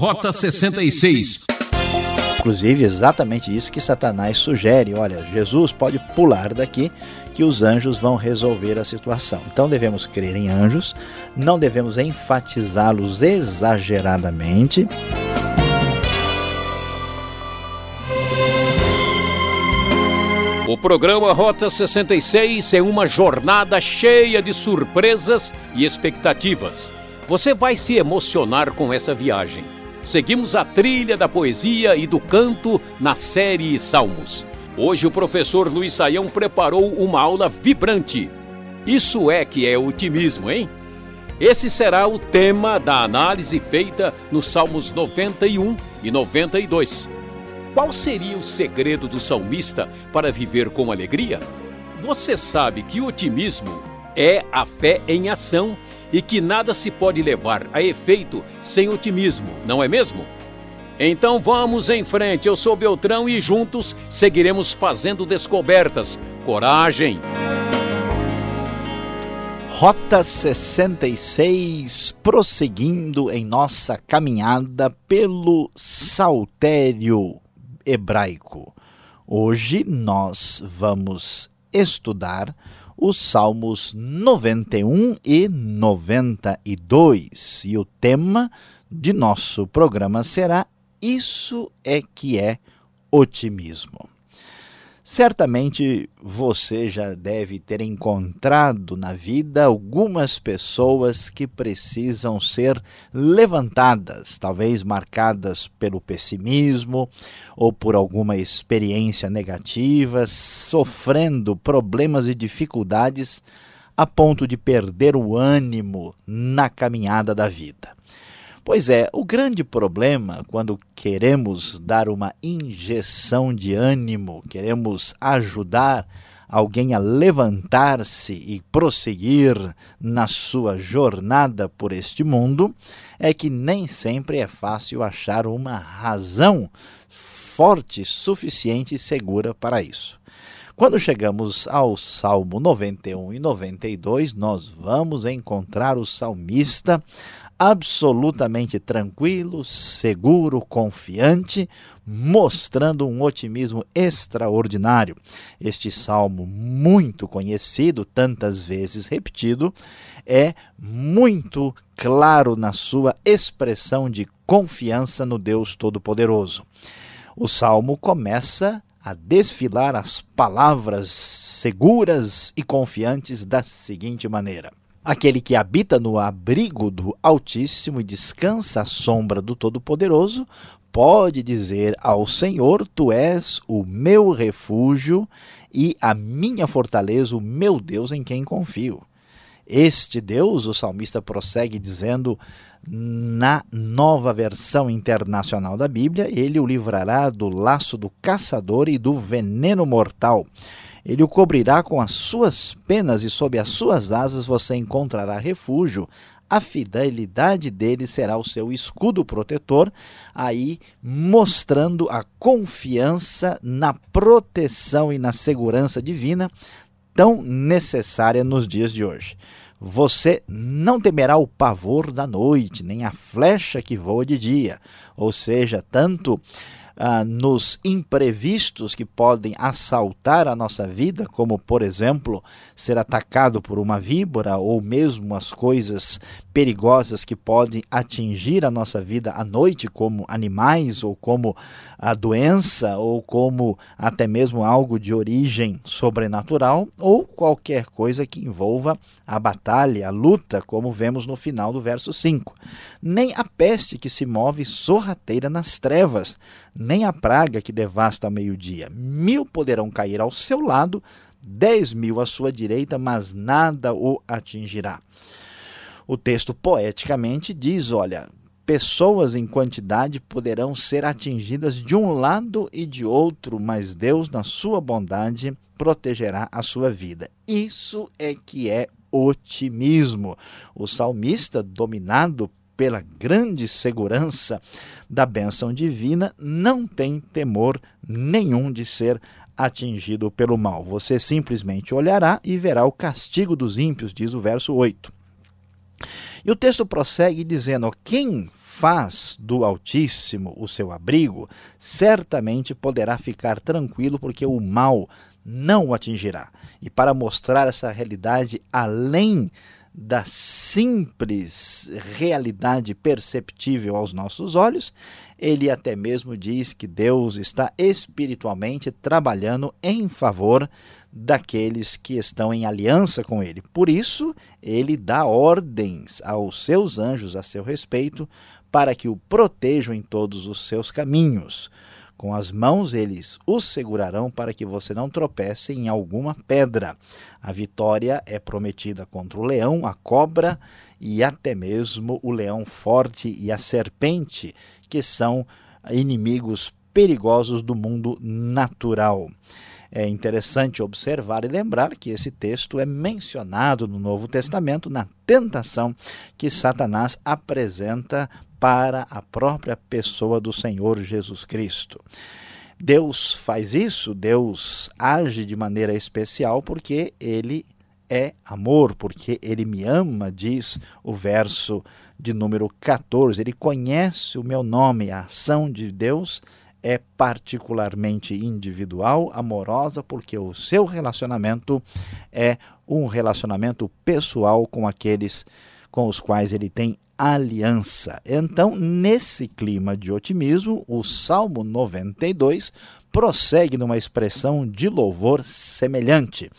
Rota 66. Inclusive, exatamente isso que Satanás sugere. Olha, Jesus pode pular daqui que os anjos vão resolver a situação. Então devemos crer em anjos, não devemos enfatizá-los exageradamente. O programa Rota 66 é uma jornada cheia de surpresas e expectativas. Você vai se emocionar com essa viagem. Seguimos a trilha da poesia e do canto na série Salmos. Hoje o professor Luiz Saião preparou uma aula vibrante. Isso é que é otimismo, hein? Esse será o tema da análise feita nos Salmos 91 e 92. Qual seria o segredo do salmista para viver com alegria? Você sabe que otimismo é a fé em ação e que nada se pode levar a efeito sem otimismo, não é mesmo? Então vamos em frente, eu sou Beltrão e juntos seguiremos fazendo descobertas. Coragem! Rota 66, prosseguindo em nossa caminhada pelo Saltério hebraico. Hoje nós vamos estudar os Salmos 91 e 92 e o tema de nosso programa será Isso é que é otimismo. Certamente você já deve ter encontrado na vida algumas pessoas que precisam ser levantadas, talvez marcadas pelo pessimismo ou por alguma experiência negativa, sofrendo problemas e dificuldades a ponto de perder o ânimo na caminhada da vida. Pois é, o grande problema quando queremos dar uma injeção de ânimo, queremos ajudar alguém a levantar-se e prosseguir na sua jornada por este mundo, é que nem sempre é fácil achar uma razão forte, suficiente e segura para isso. Quando chegamos ao Salmo 91 e 92, nós vamos encontrar o salmista absolutamente tranquilo, seguro, confiante, mostrando um otimismo extraordinário. Este salmo, muito conhecido, tantas vezes repetido, é muito claro na sua expressão de confiança no Deus Todo-Poderoso. O salmo começa a desfilar as palavras seguras e confiantes da seguinte maneira: Aquele que habita no abrigo do Altíssimo e descansa à sombra do Todo-Poderoso, pode dizer ao Senhor: Tu és o meu refúgio e a minha fortaleza, o meu Deus em quem confio. Este Deus, o salmista prossegue dizendo na nova versão internacional da Bíblia, ele o livrará do laço do caçador e do veneno mortal. Ele o cobrirá com as suas penas e sob as suas asas você encontrará refúgio. A fidelidade dele será o seu escudo protetor, aí mostrando a confiança na proteção e na segurança divina tão necessária nos dias de hoje. Você não temerá o pavor da noite, nem a flecha que voa de dia. Ou seja, tanto ah, nos imprevistos que podem assaltar a nossa vida, como, por exemplo, ser atacado por uma víbora ou mesmo as coisas perigosas que podem atingir a nossa vida à noite, como animais ou como a doença ou como até mesmo algo de origem sobrenatural ou qualquer coisa que envolva a batalha, a luta, como vemos no final do verso 5. Nem a peste que se move sorrateira nas trevas, nem a praga que devasta ao meio-dia. Mil poderão cair ao seu lado, dez mil à sua direita, mas nada o atingirá. O texto poeticamente diz: olha, pessoas em quantidade poderão ser atingidas de um lado e de outro, mas Deus, na sua bondade, protegerá a sua vida. Isso é que é otimismo. O salmista, dominado pela grande segurança da bênção divina, não tem temor nenhum de ser atingido pelo mal. Você simplesmente olhará e verá o castigo dos ímpios, diz o verso 8. E o texto prossegue dizendo: Quem faz do Altíssimo o seu abrigo, certamente poderá ficar tranquilo, porque o mal não o atingirá. E para mostrar essa realidade além da simples realidade perceptível aos nossos olhos, ele até mesmo diz que Deus está espiritualmente trabalhando em favor daqueles que estão em aliança com ele. Por isso, ele dá ordens aos seus anjos a seu respeito para que o protejam em todos os seus caminhos. Com as mãos eles o segurarão para que você não tropece em alguma pedra. A vitória é prometida contra o leão, a cobra e até mesmo o leão forte e a serpente, que são inimigos perigosos do mundo natural. É interessante observar e lembrar que esse texto é mencionado no Novo Testamento na tentação que Satanás apresenta para a própria pessoa do Senhor Jesus Cristo. Deus faz isso, Deus age de maneira especial porque ele é amor, porque ele me ama, diz o verso de número 14. Ele conhece o meu nome, a ação de Deus é particularmente individual, amorosa, porque o seu relacionamento é um relacionamento pessoal com aqueles com os quais ele tem aliança. Então, nesse clima de otimismo, o Salmo 92 prossegue numa expressão de louvor semelhante.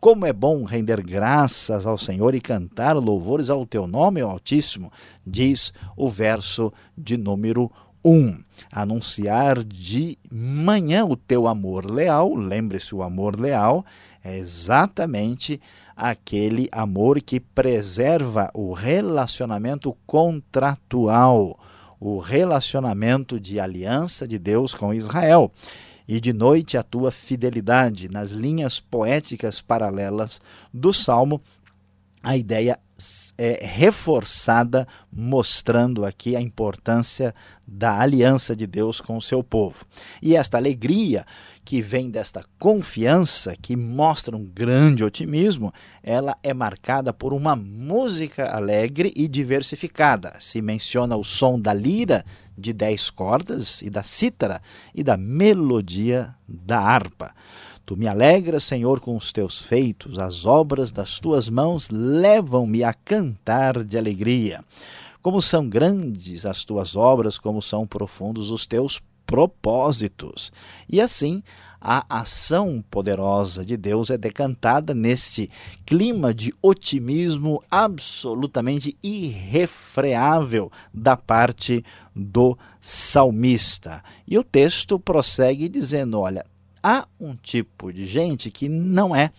Como é bom render graças ao Senhor e cantar louvores ao teu nome, ó Altíssimo, diz o verso de número 1. Anunciar de manhã o teu amor leal, lembre-se, o amor leal é exatamente aquele amor que preserva o relacionamento contratual, o relacionamento de aliança de Deus com Israel. E de noite a tua fidelidade, nas linhas poéticas paralelas do Salmo, a ideia é reforçada, mostrando aqui a importância da aliança de Deus com o seu povo. E esta alegria que vem desta confiança, que mostra um grande otimismo, ela é marcada por uma música alegre e diversificada. Se menciona o som da lira de dez cordas e da cítara e da melodia da harpa. Tu me alegras, Senhor, com os teus feitos, as obras das tuas mãos levam-me a cantar de alegria. Como são grandes as tuas obras, como são profundos os teus propósitos. E assim, a ação poderosa de Deus é decantada neste clima de otimismo absolutamente irrefreável da parte do salmista. E o texto prossegue dizendo: olha, há um tipo de gente que não é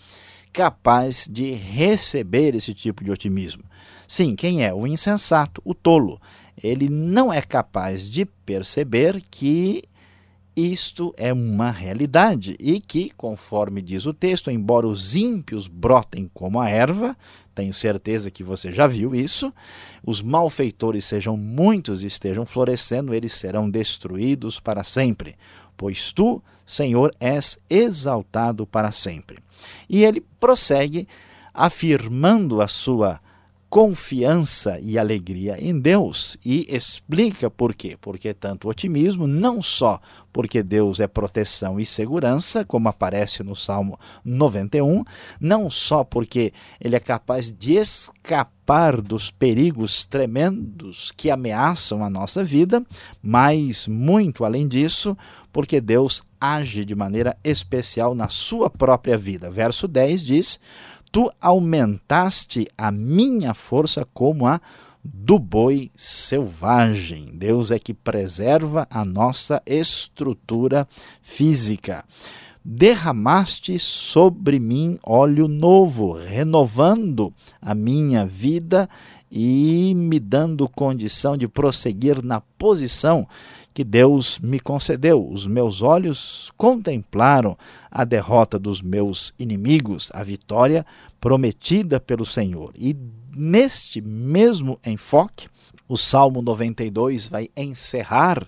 capaz de receber esse tipo de otimismo. Sim, quem é? O insensato, o tolo ele não é capaz de perceber que isto é uma realidade e que, conforme diz o texto, embora os ímpios brotem como a erva, tenho certeza que você já viu isso, os malfeitores sejam muitos e estejam florescendo, eles serão destruídos para sempre, pois tu, Senhor, és exaltado para sempre. E ele prossegue afirmando a sua confiança e alegria em Deus e explica por quê. Porque tanto otimismo, não só porque Deus é proteção e segurança, como aparece no Salmo 91, não só porque ele é capaz de escapar dos perigos tremendos que ameaçam a nossa vida, mas muito além disso, porque Deus age de maneira especial na sua própria vida. Verso 10 diz: tu aumentaste a minha força como a do boi selvagem. Deus é que preserva a nossa estrutura física. Derramaste sobre mim óleo novo, renovando a minha vida e me dando condição de prosseguir na posição que Deus me concedeu. Os meus olhos contemplaram a derrota dos meus inimigos, a vitória prometida pelo Senhor. E neste mesmo enfoque, o Salmo 92 vai encerrar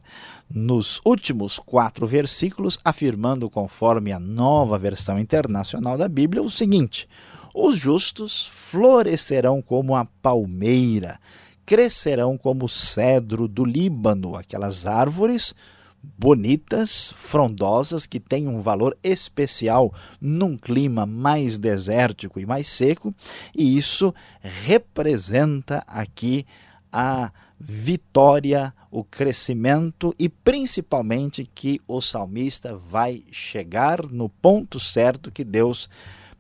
nos últimos quatro versículos, afirmando, conforme a nova versão internacional da Bíblia, o seguinte: Os justos florescerão como a palmeira, crescerão como o cedro do Líbano, aquelas árvores bonitas, frondosas, que têm um valor especial num clima mais desértico e mais seco, e isso representa aqui a vitória, o crescimento e principalmente que o salmista vai chegar no ponto certo que Deus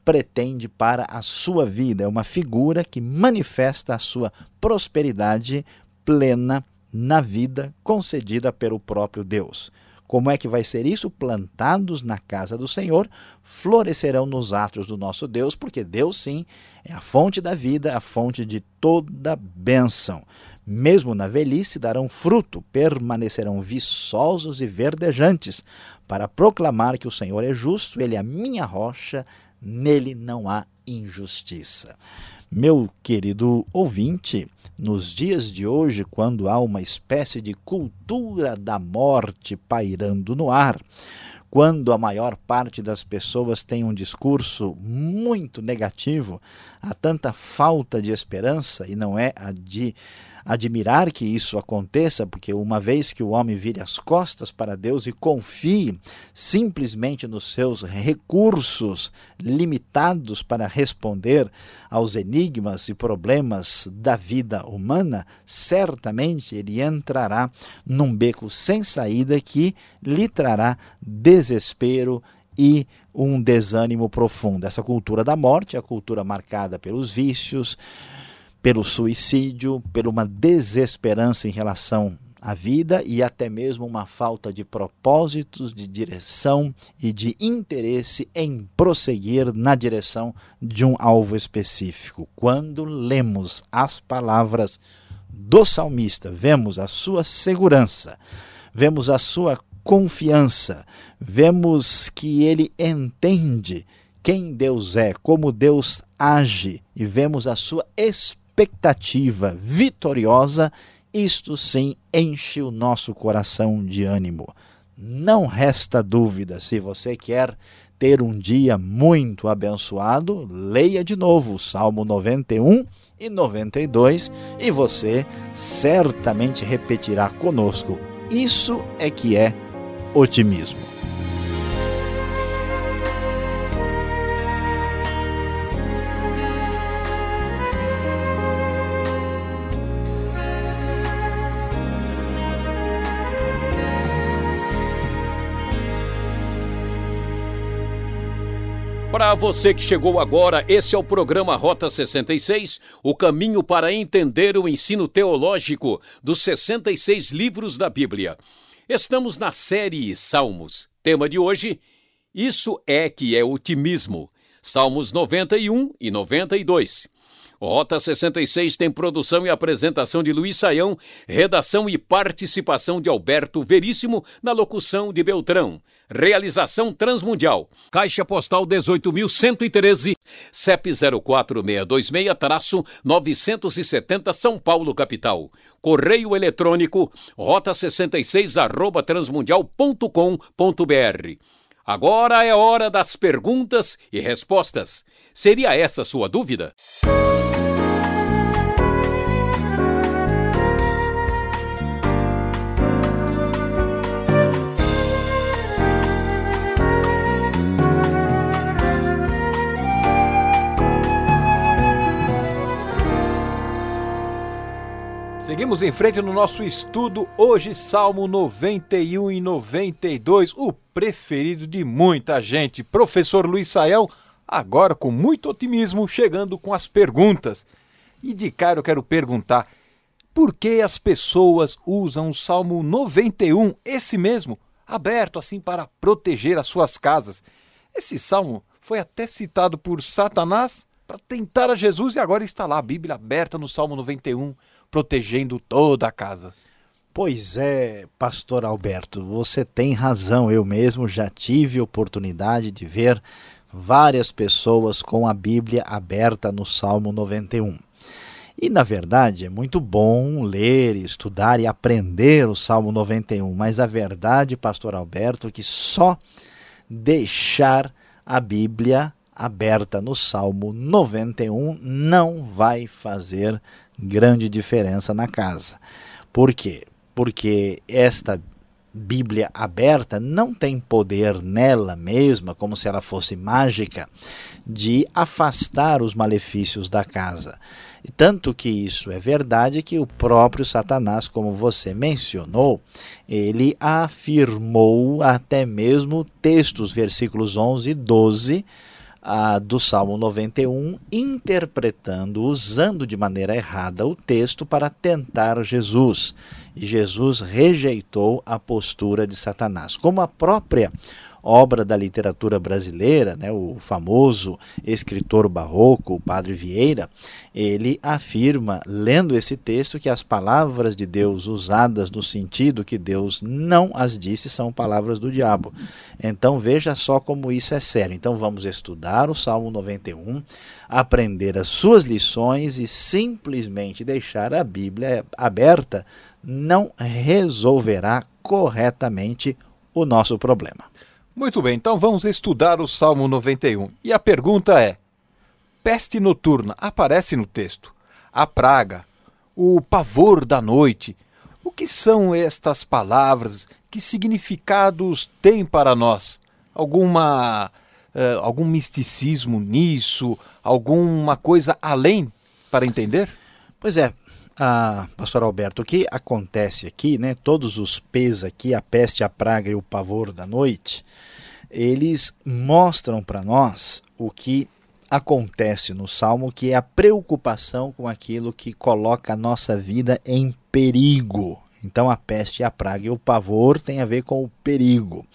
pretende para a sua vida. É uma figura que manifesta a sua prosperidade plena na vida concedida pelo próprio Deus. Como é que vai ser isso? Plantados na casa do Senhor, florescerão nos atos do nosso Deus, porque Deus, sim, é a fonte da vida, a fonte de toda bênção. Mesmo na velhice darão fruto, permanecerão viçosos e verdejantes, para proclamar que o Senhor é justo, ele é a minha rocha, nele não há injustiça. Meu querido ouvinte, nos dias de hoje, quando há uma espécie de cultura da morte pairando no ar, quando a maior parte das pessoas tem um discurso muito negativo, há tanta falta de esperança e não é a de admirar que isso aconteça, porque uma vez que o homem vire as costas para Deus e confie simplesmente nos seus recursos limitados para responder aos enigmas e problemas da vida humana, certamente ele entrará num beco sem saída que lhe trará desespero e um desânimo profundo. Essa cultura da morte, a cultura marcada pelos vícios, pelo suicídio, por uma desesperança em relação à vida e até mesmo uma falta de propósitos, de direção e de interesse em prosseguir na direção de um alvo específico. Quando lemos as palavras do salmista, vemos a sua segurança, vemos a sua confiança, vemos que ele entende quem Deus é, como Deus age e vemos a sua esperança expectativa vitoriosa, isto sim enche o nosso coração de ânimo. Não resta dúvida, se você quer ter um dia muito abençoado, leia de novo o Salmo 91 e 92 e você certamente repetirá conosco. Isso é que é otimismo. Para você que chegou agora, esse é o programa Rota 66, o caminho para entender o ensino teológico dos 66 livros da Bíblia. Estamos na série Salmos. Tema de hoje: Isso é que é otimismo. Salmos 91 e 92. Rota 66 tem produção e apresentação de Luiz Saião, redação e participação de Alberto Veríssimo, na locução de Beltrão. Realização Transmundial. Caixa Postal 18.113, CEP 04626-970 São Paulo, capital. Correio eletrônico rota66 arroba transmundial.com.br. Agora é hora das perguntas e respostas. Seria essa sua dúvida? Seguimos em frente no nosso estudo, hoje Salmo 91 e 92, o preferido de muita gente. Professor Luiz Saião, agora com muito otimismo, chegando com as perguntas. E de cara eu quero perguntar, por que as pessoas usam o Salmo 91, esse mesmo, aberto assim para proteger as suas casas? Esse salmo foi até citado por Satanás para tentar a Jesus e agora está lá a Bíblia aberta no Salmo 91 protegendo toda a casa. Pois é, pastor Alberto, você tem razão. Eu mesmo já tive oportunidade de ver várias pessoas com a Bíblia aberta no Salmo 91. E na verdade é muito bom ler, estudar e aprender o Salmo 91, mas a verdade, pastor Alberto, é que só deixar a Bíblia aberta no Salmo 91 não vai fazer grande diferença na casa. Por quê? Porque esta Bíblia aberta não tem poder nela mesma, como se ela fosse mágica, de afastar os malefícios da casa. Tanto que isso é verdade que o próprio Satanás, como você mencionou, ele afirmou até mesmo textos, versículos 11 e 12 ah, do Salmo 91, interpretando, usando de maneira errada o texto para tentar Jesus. E Jesus rejeitou a postura de Satanás. Como a própria obra da literatura brasileira, né, o famoso escritor barroco, o Padre Vieira, ele afirma, lendo esse texto, que as palavras de Deus usadas no sentido que Deus não as disse são palavras do diabo. Então veja só como isso é sério. Então vamos estudar o Salmo 91, aprender as suas lições e simplesmente deixar a Bíblia aberta não resolverá corretamente o nosso problema. Muito bem, então vamos estudar o Salmo 91. E a pergunta é: peste noturna aparece no texto? A praga, o pavor da noite. O que são estas palavras? Que significados têm para nós? Alguma uh, algum misticismo nisso? Alguma coisa além para entender? Pois é, ah, pastor Alberto, o que acontece aqui, né? Todos os P's aqui, a peste, a praga e o pavor da noite, eles mostram para nós o que acontece no Salmo, que é a preocupação com aquilo que coloca a nossa vida em perigo. Então a peste, a praga e o pavor tem a ver com o perigo.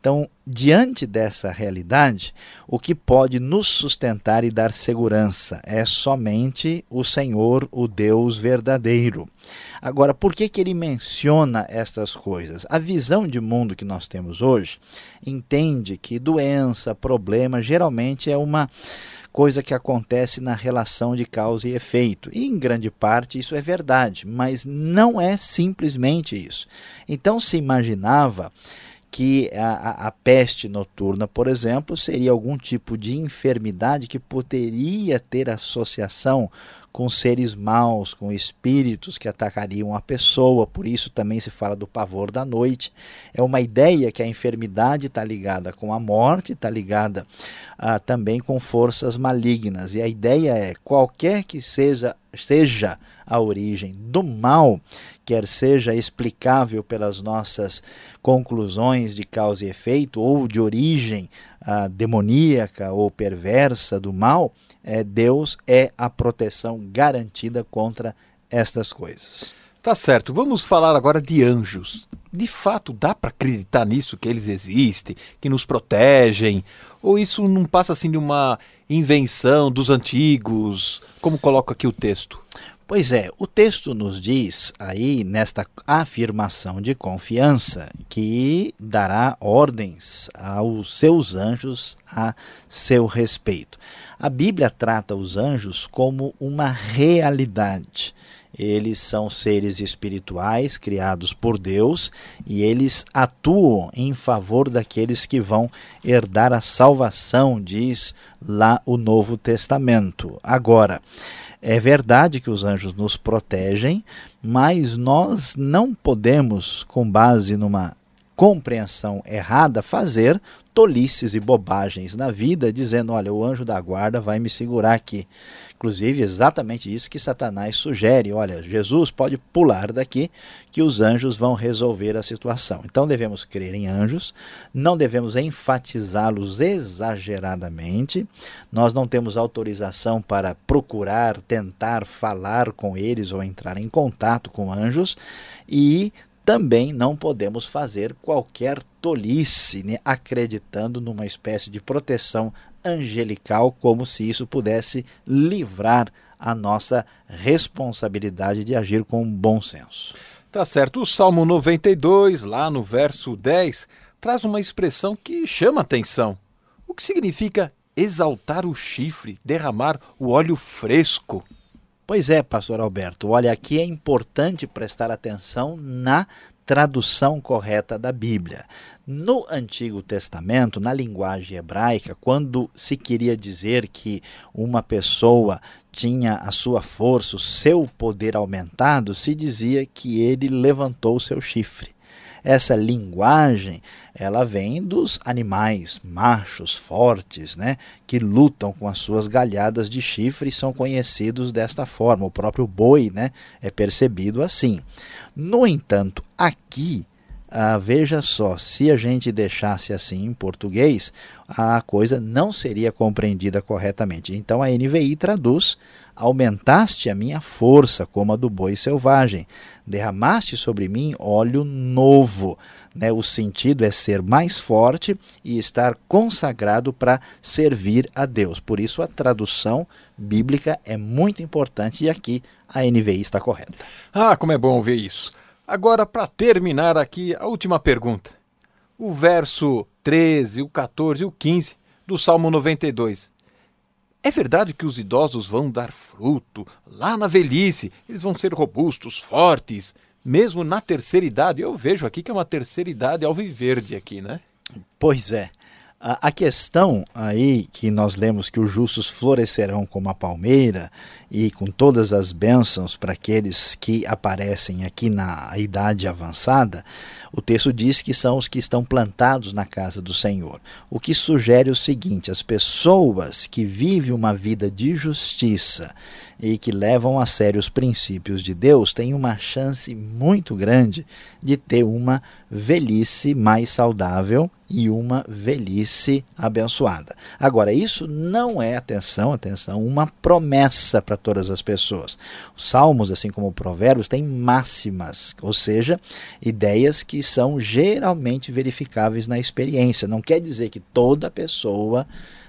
Então, diante dessa realidade, o que pode nos sustentar e dar segurança é somente o Senhor, o Deus verdadeiro. Agora, por que, que ele menciona estas coisas? A visão de mundo que nós temos hoje entende que doença, problema, geralmente é uma coisa que acontece na relação de causa e efeito. E em grande parte isso é verdade, mas não é simplesmente isso. Então se imaginava que a, a, peste noturna, por exemplo, seria algum tipo de enfermidade que poderia ter associação com seres maus, com espíritos que atacariam a pessoa, por isso também se fala do pavor da noite. É uma ideia que a enfermidade está ligada com a morte, está ligada ah, também com forças malignas. E a ideia é: qualquer que seja, seja a origem do mal, quer seja explicável pelas nossas conclusões de causa e efeito, ou de origem ah, demoníaca ou perversa do mal, é, Deus é a proteção garantida contra estas coisas. Tá certo, vamos falar agora de anjos. De fato, dá para acreditar nisso, que eles existem, que nos protegem? Ou isso não passa assim de uma invenção dos antigos, como coloca aqui o texto? Pois é, o texto nos diz aí, nesta afirmação de confiança, que dará ordens aos seus anjos a seu respeito. A Bíblia trata os anjos como uma realidade. Eles são seres espirituais criados por Deus e eles atuam em favor daqueles que vão herdar a salvação, diz lá o Novo Testamento. Agora, é verdade que os anjos nos protegem, mas nós não podemos, com base numa compreensão errada, fazer tolices e bobagens na vida, dizendo: olha, o anjo da guarda vai me segurar aqui. Inclusive, exatamente isso que Satanás sugere: olha, Jesus pode pular daqui, que os anjos vão resolver a situação. Então, devemos crer em anjos, não devemos enfatizá-los exageradamente, nós não temos autorização para procurar, tentar falar com eles ou entrar em contato com anjos, e também não podemos fazer qualquer tolice, né, acreditando numa espécie de proteção angelical, como se isso pudesse livrar a nossa responsabilidade de agir com bom senso. Tá certo. O Salmo 92, lá no verso 10, traz uma expressão que chama atenção. O que significa exaltar o chifre, derramar o óleo fresco? Pois é, pastor Alberto. Olha, aqui é importante prestar atenção na tradução correta da Bíblia. No Antigo Testamento, na linguagem hebraica, quando se queria dizer que uma pessoa tinha a sua força, o seu poder aumentado, se dizia que ele levantou o seu chifre. Essa linguagem, ela vem dos animais machos fortes, né, que lutam com as suas galhadas de chifre e são conhecidos desta forma. O próprio boi, né, é percebido assim. No entanto, aqui ah, veja só, se a gente deixasse assim em português, a coisa não seria compreendida corretamente. Então a NVI traduz: aumentaste a minha força como a do boi selvagem, derramaste sobre mim óleo novo. Né? O sentido é ser mais forte e estar consagrado para servir a Deus. Por isso a tradução bíblica é muito importante e aqui a NVI está correta. Ah, como é bom ver isso. Agora, para terminar aqui, a última pergunta. O verso 13, o 14 e o 15 do Salmo 92. É verdade que os idosos vão dar fruto lá na velhice, eles vão ser robustos, fortes, mesmo na terceira idade? Eu vejo aqui que é uma terceira idade alviverde aqui, né? Pois é. A, questão aí que nós lemos que os justos florescerão como a palmeira e com todas as bênçãos para aqueles que aparecem aqui na idade avançada, o texto diz que são os que estão plantados na casa do Senhor. O que sugere o seguinte: as pessoas que vivem uma vida de justiça e que levam a sério os princípios de Deus têm uma chance muito grande de ter uma velhice mais saudável e uma velhice abençoada. Agora, isso não é, atenção, atenção, uma promessa para todas as pessoas. Os salmos, assim como provérbios, têm máximas, ou seja, ideias que são geralmente verificáveis na experiência. Não quer dizer que toda pessoa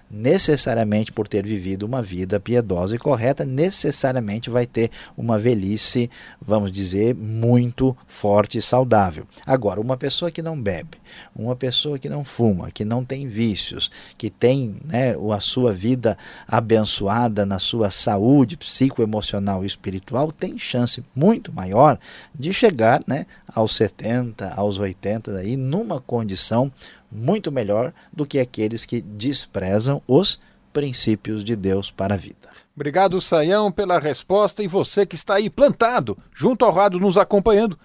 necessariamente por ter vivido uma vida piedosa e correta, necessariamente vai ter uma velhice, vamos dizer, muito forte e saudável. Agora, uma pessoa que não bebe, uma pessoa que não fuma, que não tem vícios, que tem né, a sua vida abençoada na sua saúde psicoemocional e espiritual, tem chance muito maior de chegar né, aos 70, aos 80, daí, numa condição muito melhor do que aqueles que desprezam os princípios de Deus para a vida. Obrigado, Saião, pela resposta e você que está aí plantado, junto ao rádio, nos acompanhando.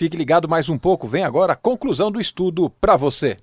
Fique ligado mais um pouco, vem agora a conclusão do estudo para você.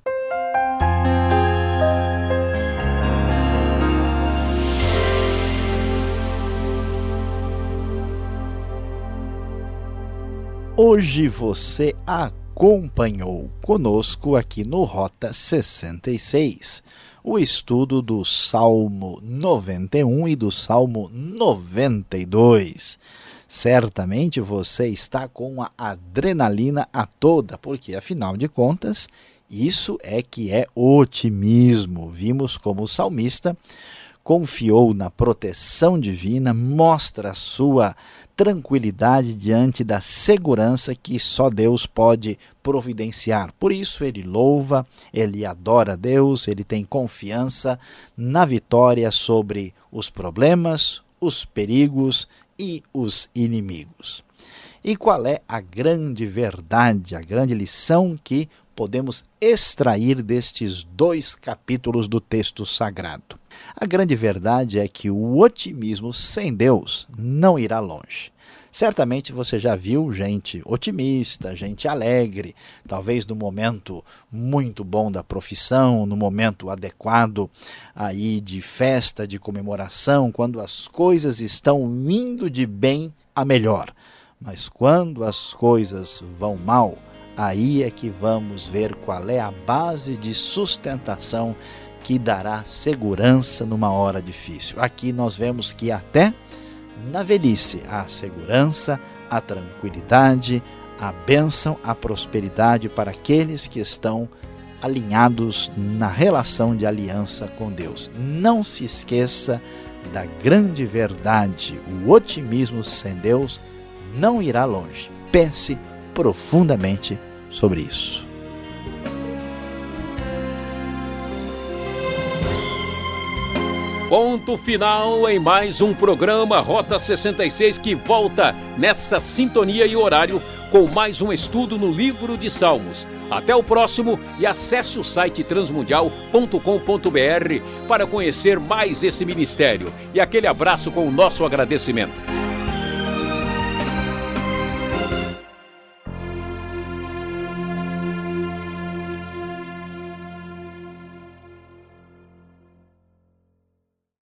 Hoje você acompanhou conosco aqui no Rota 66 o estudo do Salmo 91 e do Salmo 92. Certamente você está com a adrenalina a toda, porque afinal de contas, isso é que é otimismo. Vimos como o salmista confiou na proteção divina, mostra sua tranquilidade diante da segurança que só Deus pode providenciar. Por isso ele louva, ele adora Deus, ele tem confiança na vitória sobre os problemas, os perigos e os inimigos. E qual é a grande verdade, a grande lição que podemos extrair destes dois capítulos do texto sagrado? A grande verdade é que o otimismo sem Deus não irá longe. Certamente você já viu gente otimista, gente alegre, talvez no momento muito bom da profissão, no momento adequado aí de festa, de comemoração, quando as coisas estão indo de bem a melhor. Mas quando as coisas vão mal, aí é que vamos ver qual é a base de sustentação que dará segurança numa hora difícil. Aqui nós vemos que até na velhice há segurança, a tranquilidade, a bênção, a prosperidade para aqueles que estão alinhados na relação de aliança com Deus. Não se esqueça da grande verdade: o otimismo sem Deus não irá longe. Pense profundamente sobre isso. Ponto final em mais um programa Rota 66 que volta nessa sintonia e horário com mais um estudo no livro de Salmos. Até o próximo e acesse o site transmundial.com.br para conhecer mais esse ministério. E aquele abraço com o nosso agradecimento.